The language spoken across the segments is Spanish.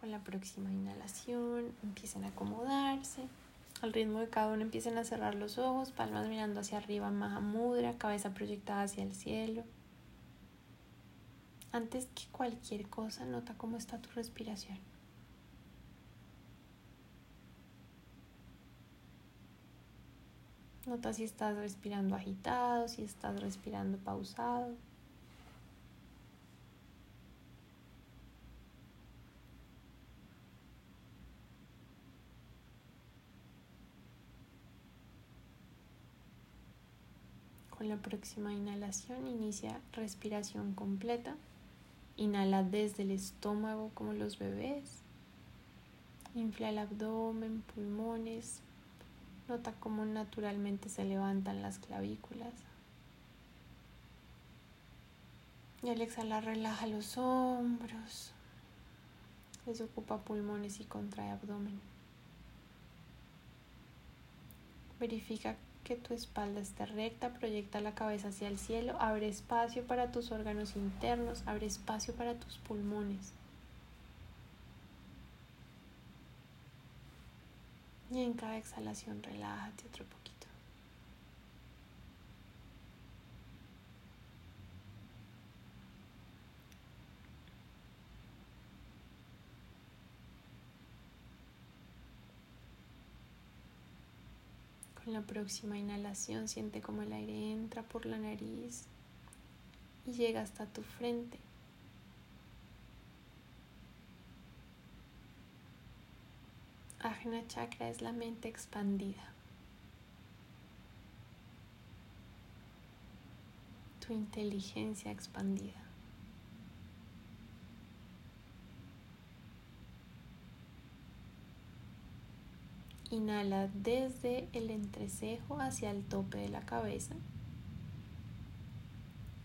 Con la próxima inhalación empiecen a acomodarse. Al ritmo de cada uno empiecen a cerrar los ojos, palmas mirando hacia arriba, Mahamudra, cabeza proyectada hacia el cielo. Antes que cualquier cosa, nota cómo está tu respiración. Nota si estás respirando agitado, si estás respirando pausado. Con la próxima inhalación inicia respiración completa. Inhala desde el estómago como los bebés. Infla el abdomen, pulmones. Nota cómo naturalmente se levantan las clavículas. Y al exhalar relaja los hombros. Desocupa pulmones y contrae abdomen. Verifica que tu espalda esté recta, proyecta la cabeza hacia el cielo, abre espacio para tus órganos internos, abre espacio para tus pulmones. Y en cada exhalación relájate otro poquito. La próxima inhalación siente como el aire entra por la nariz y llega hasta tu frente. Ajna Chakra es la mente expandida. Tu inteligencia expandida. Inhala desde el entrecejo hacia el tope de la cabeza.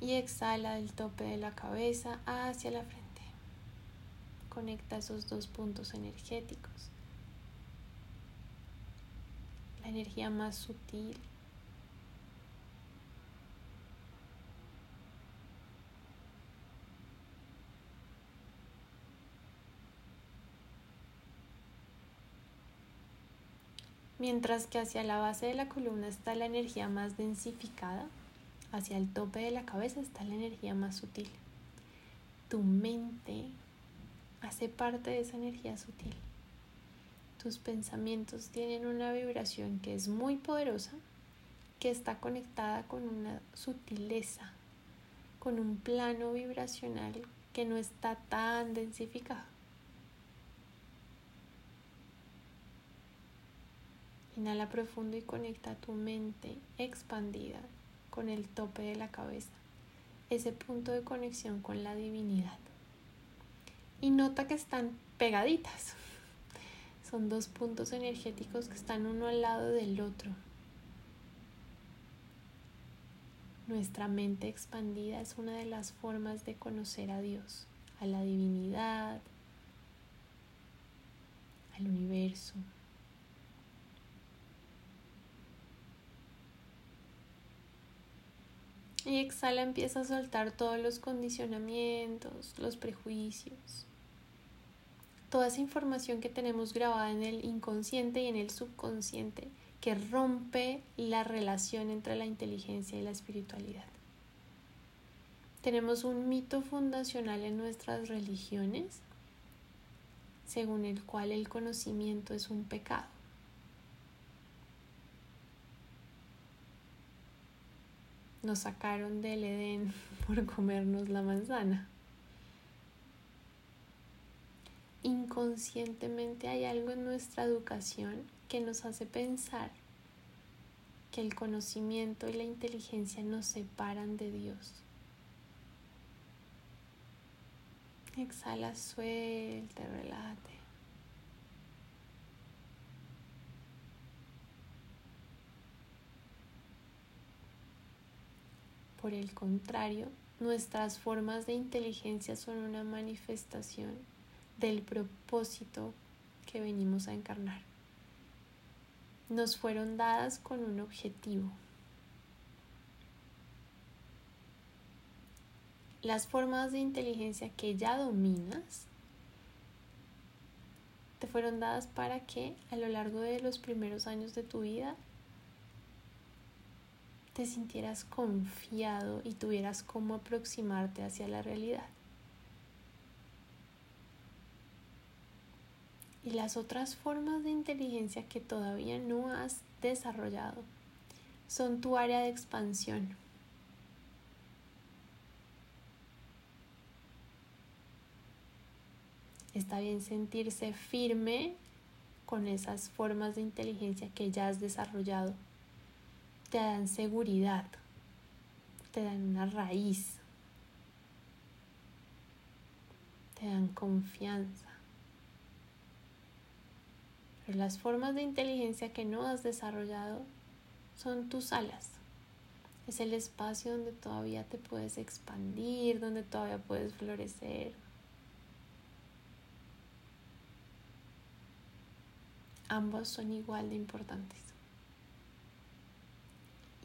Y exhala del tope de la cabeza hacia la frente. Conecta esos dos puntos energéticos. La energía más sutil mientras que hacia la base de la columna está la energía más densificada, hacia el tope de la cabeza está la energía más sutil. Tu mente hace parte de esa energía sutil. Tus pensamientos tienen una vibración que es muy poderosa, que está conectada con una sutileza, con un plano vibracional que no está tan densificado. Inhala profundo y conecta tu mente expandida con el tope de la cabeza, ese punto de conexión con la divinidad. Y nota que están pegaditas. Son dos puntos energéticos que están uno al lado del otro. Nuestra mente expandida es una de las formas de conocer a Dios, a la divinidad, al universo. Y exhala, empieza a soltar todos los condicionamientos, los prejuicios, toda esa información que tenemos grabada en el inconsciente y en el subconsciente que rompe la relación entre la inteligencia y la espiritualidad. Tenemos un mito fundacional en nuestras religiones según el cual el conocimiento es un pecado. Nos sacaron del Edén por comernos la manzana. Inconscientemente hay algo en nuestra educación que nos hace pensar que el conocimiento y la inteligencia nos separan de Dios. Exhala, suelta, relájate. Por el contrario, nuestras formas de inteligencia son una manifestación del propósito que venimos a encarnar. Nos fueron dadas con un objetivo. Las formas de inteligencia que ya dominas te fueron dadas para que a lo largo de los primeros años de tu vida te sintieras confiado y tuvieras cómo aproximarte hacia la realidad. Y las otras formas de inteligencia que todavía no has desarrollado son tu área de expansión. Está bien sentirse firme con esas formas de inteligencia que ya has desarrollado. Te dan seguridad, te dan una raíz, te dan confianza. Pero las formas de inteligencia que no has desarrollado son tus alas. Es el espacio donde todavía te puedes expandir, donde todavía puedes florecer, Ambos son igual de importantes.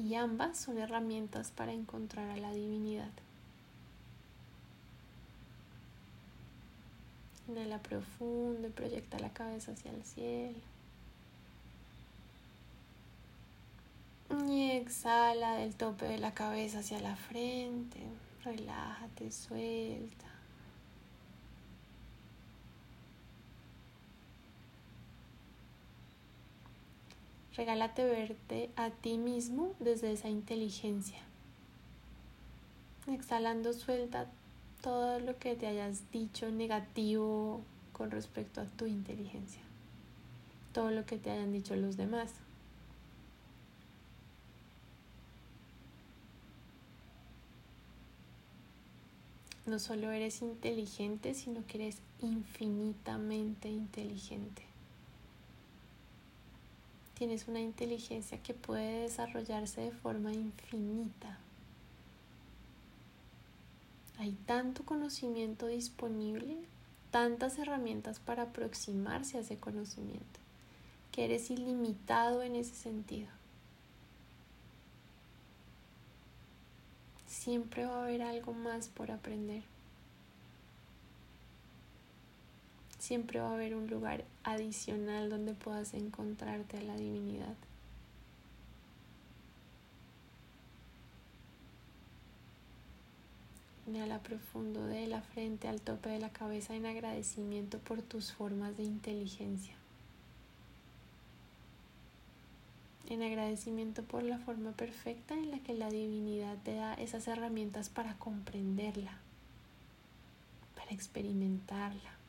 Y ambas son herramientas para encontrar a la divinidad. Inhala profundo y proyecta la cabeza hacia el cielo. Y exhala del tope de la cabeza hacia la frente. Relájate, suelta. Regálate verte a ti mismo desde esa inteligencia. Exhalando, suelta todo lo que te hayas dicho negativo con respecto a tu inteligencia. Todo lo que te hayan dicho los demás. No solo eres inteligente, sino que eres infinitamente inteligente tienes una inteligencia que puede desarrollarse de forma infinita. Hay tanto conocimiento disponible, tantas herramientas para aproximarse a ese conocimiento, que eres ilimitado en ese sentido. Siempre va a haber algo más por aprender. Siempre va a haber un lugar adicional donde puedas encontrarte a la divinidad. Inhala profundo de la frente al tope de la cabeza en agradecimiento por tus formas de inteligencia. En agradecimiento por la forma perfecta en la que la divinidad te da esas herramientas para comprenderla, para experimentarla.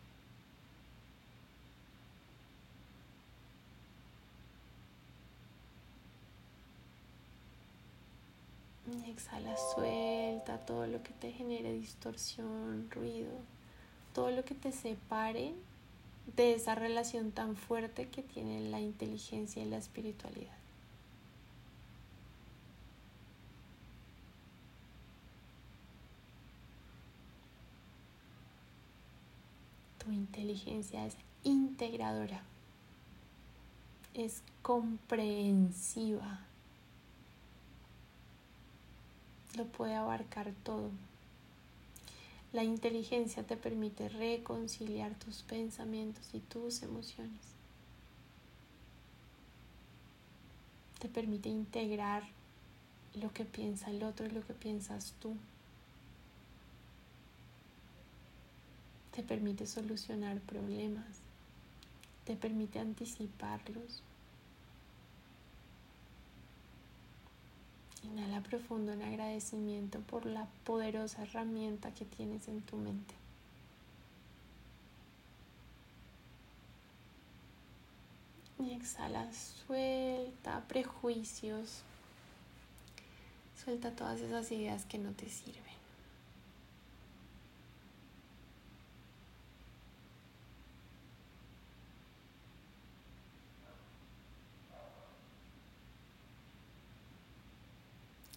Exhala, suelta todo lo que te genere distorsión, ruido, todo lo que te separe de esa relación tan fuerte que tienen la inteligencia y la espiritualidad. Tu inteligencia es integradora, es comprensiva lo puede abarcar todo. La inteligencia te permite reconciliar tus pensamientos y tus emociones. Te permite integrar lo que piensa el otro y lo que piensas tú. Te permite solucionar problemas. Te permite anticiparlos. Inhala profundo en agradecimiento por la poderosa herramienta que tienes en tu mente. Y exhala, suelta prejuicios, suelta todas esas ideas que no te sirven.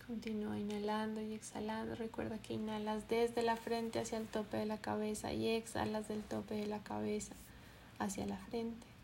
Continúa inhalando y exhalando. Recuerda que inhalas desde la frente hacia el tope de la cabeza y exhalas del tope de la cabeza hacia la frente.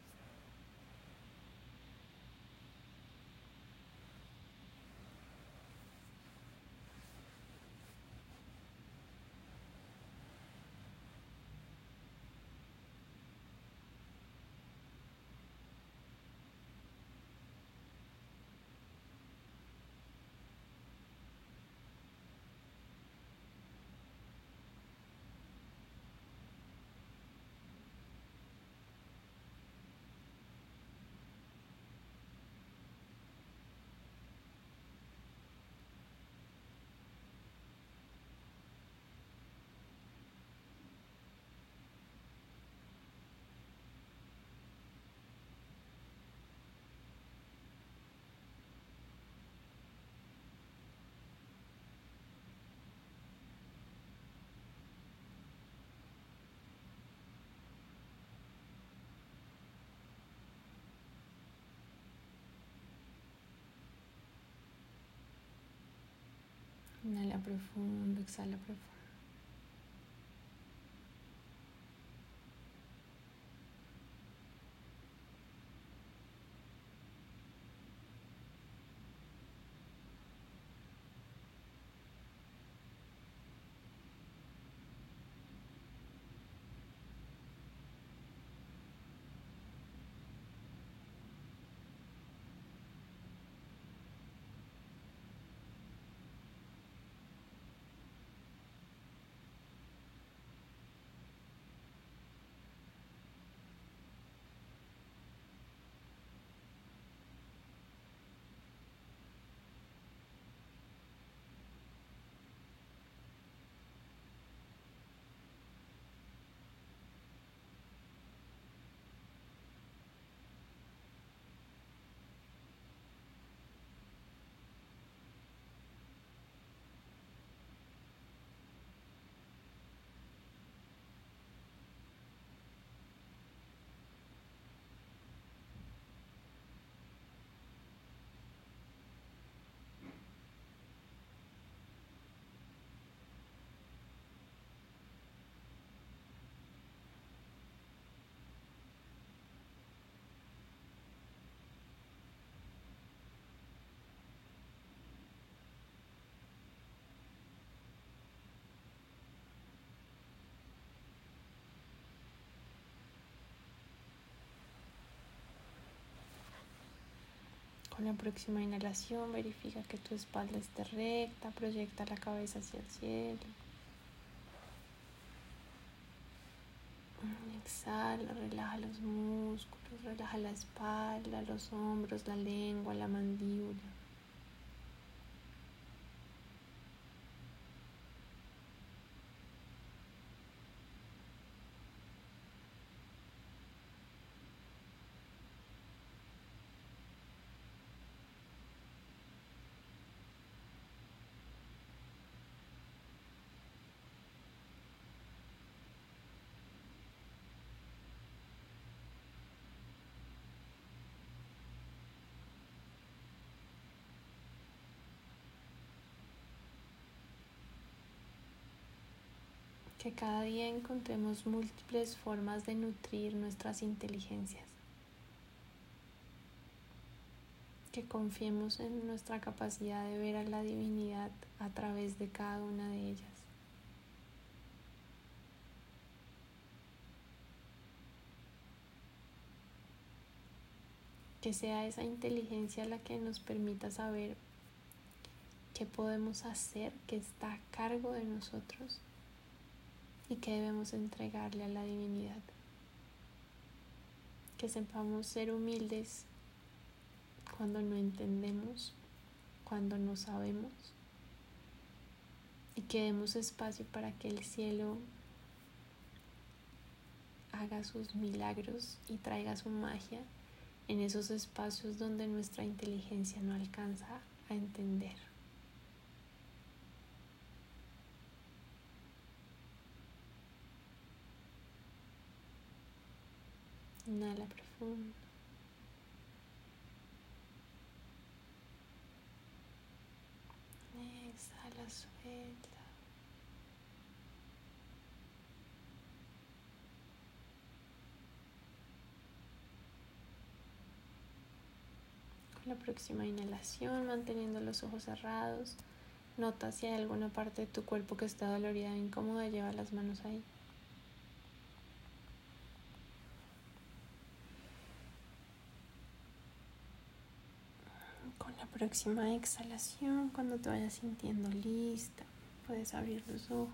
Inhala profundo, exhala profundo. Con la próxima inhalación verifica que tu espalda esté recta, proyecta la cabeza hacia el cielo. Exhala, relaja los músculos, relaja la espalda, los hombros, la lengua, la mandíbula. Que cada día encontremos múltiples formas de nutrir nuestras inteligencias, que confiemos en nuestra capacidad de ver a la divinidad a través de cada una de ellas. Que sea esa inteligencia la que nos permita saber qué podemos hacer que está a cargo de nosotros y que debemos entregarle a la divinidad. Que sepamos ser humildes cuando no entendemos, cuando no sabemos y que demos espacio para que el cielo haga sus milagros y traiga su magia en esos espacios donde nuestra inteligencia no alcanza a entender. Inhala profundo. Exhala, suelta. Con la próxima inhalación, manteniendo los ojos cerrados, nota si hay alguna parte de tu cuerpo que está dolorida o incómoda, lleva las manos ahí. Próxima exhalación, cuando te vayas sintiendo lista, puedes abrir los ojos.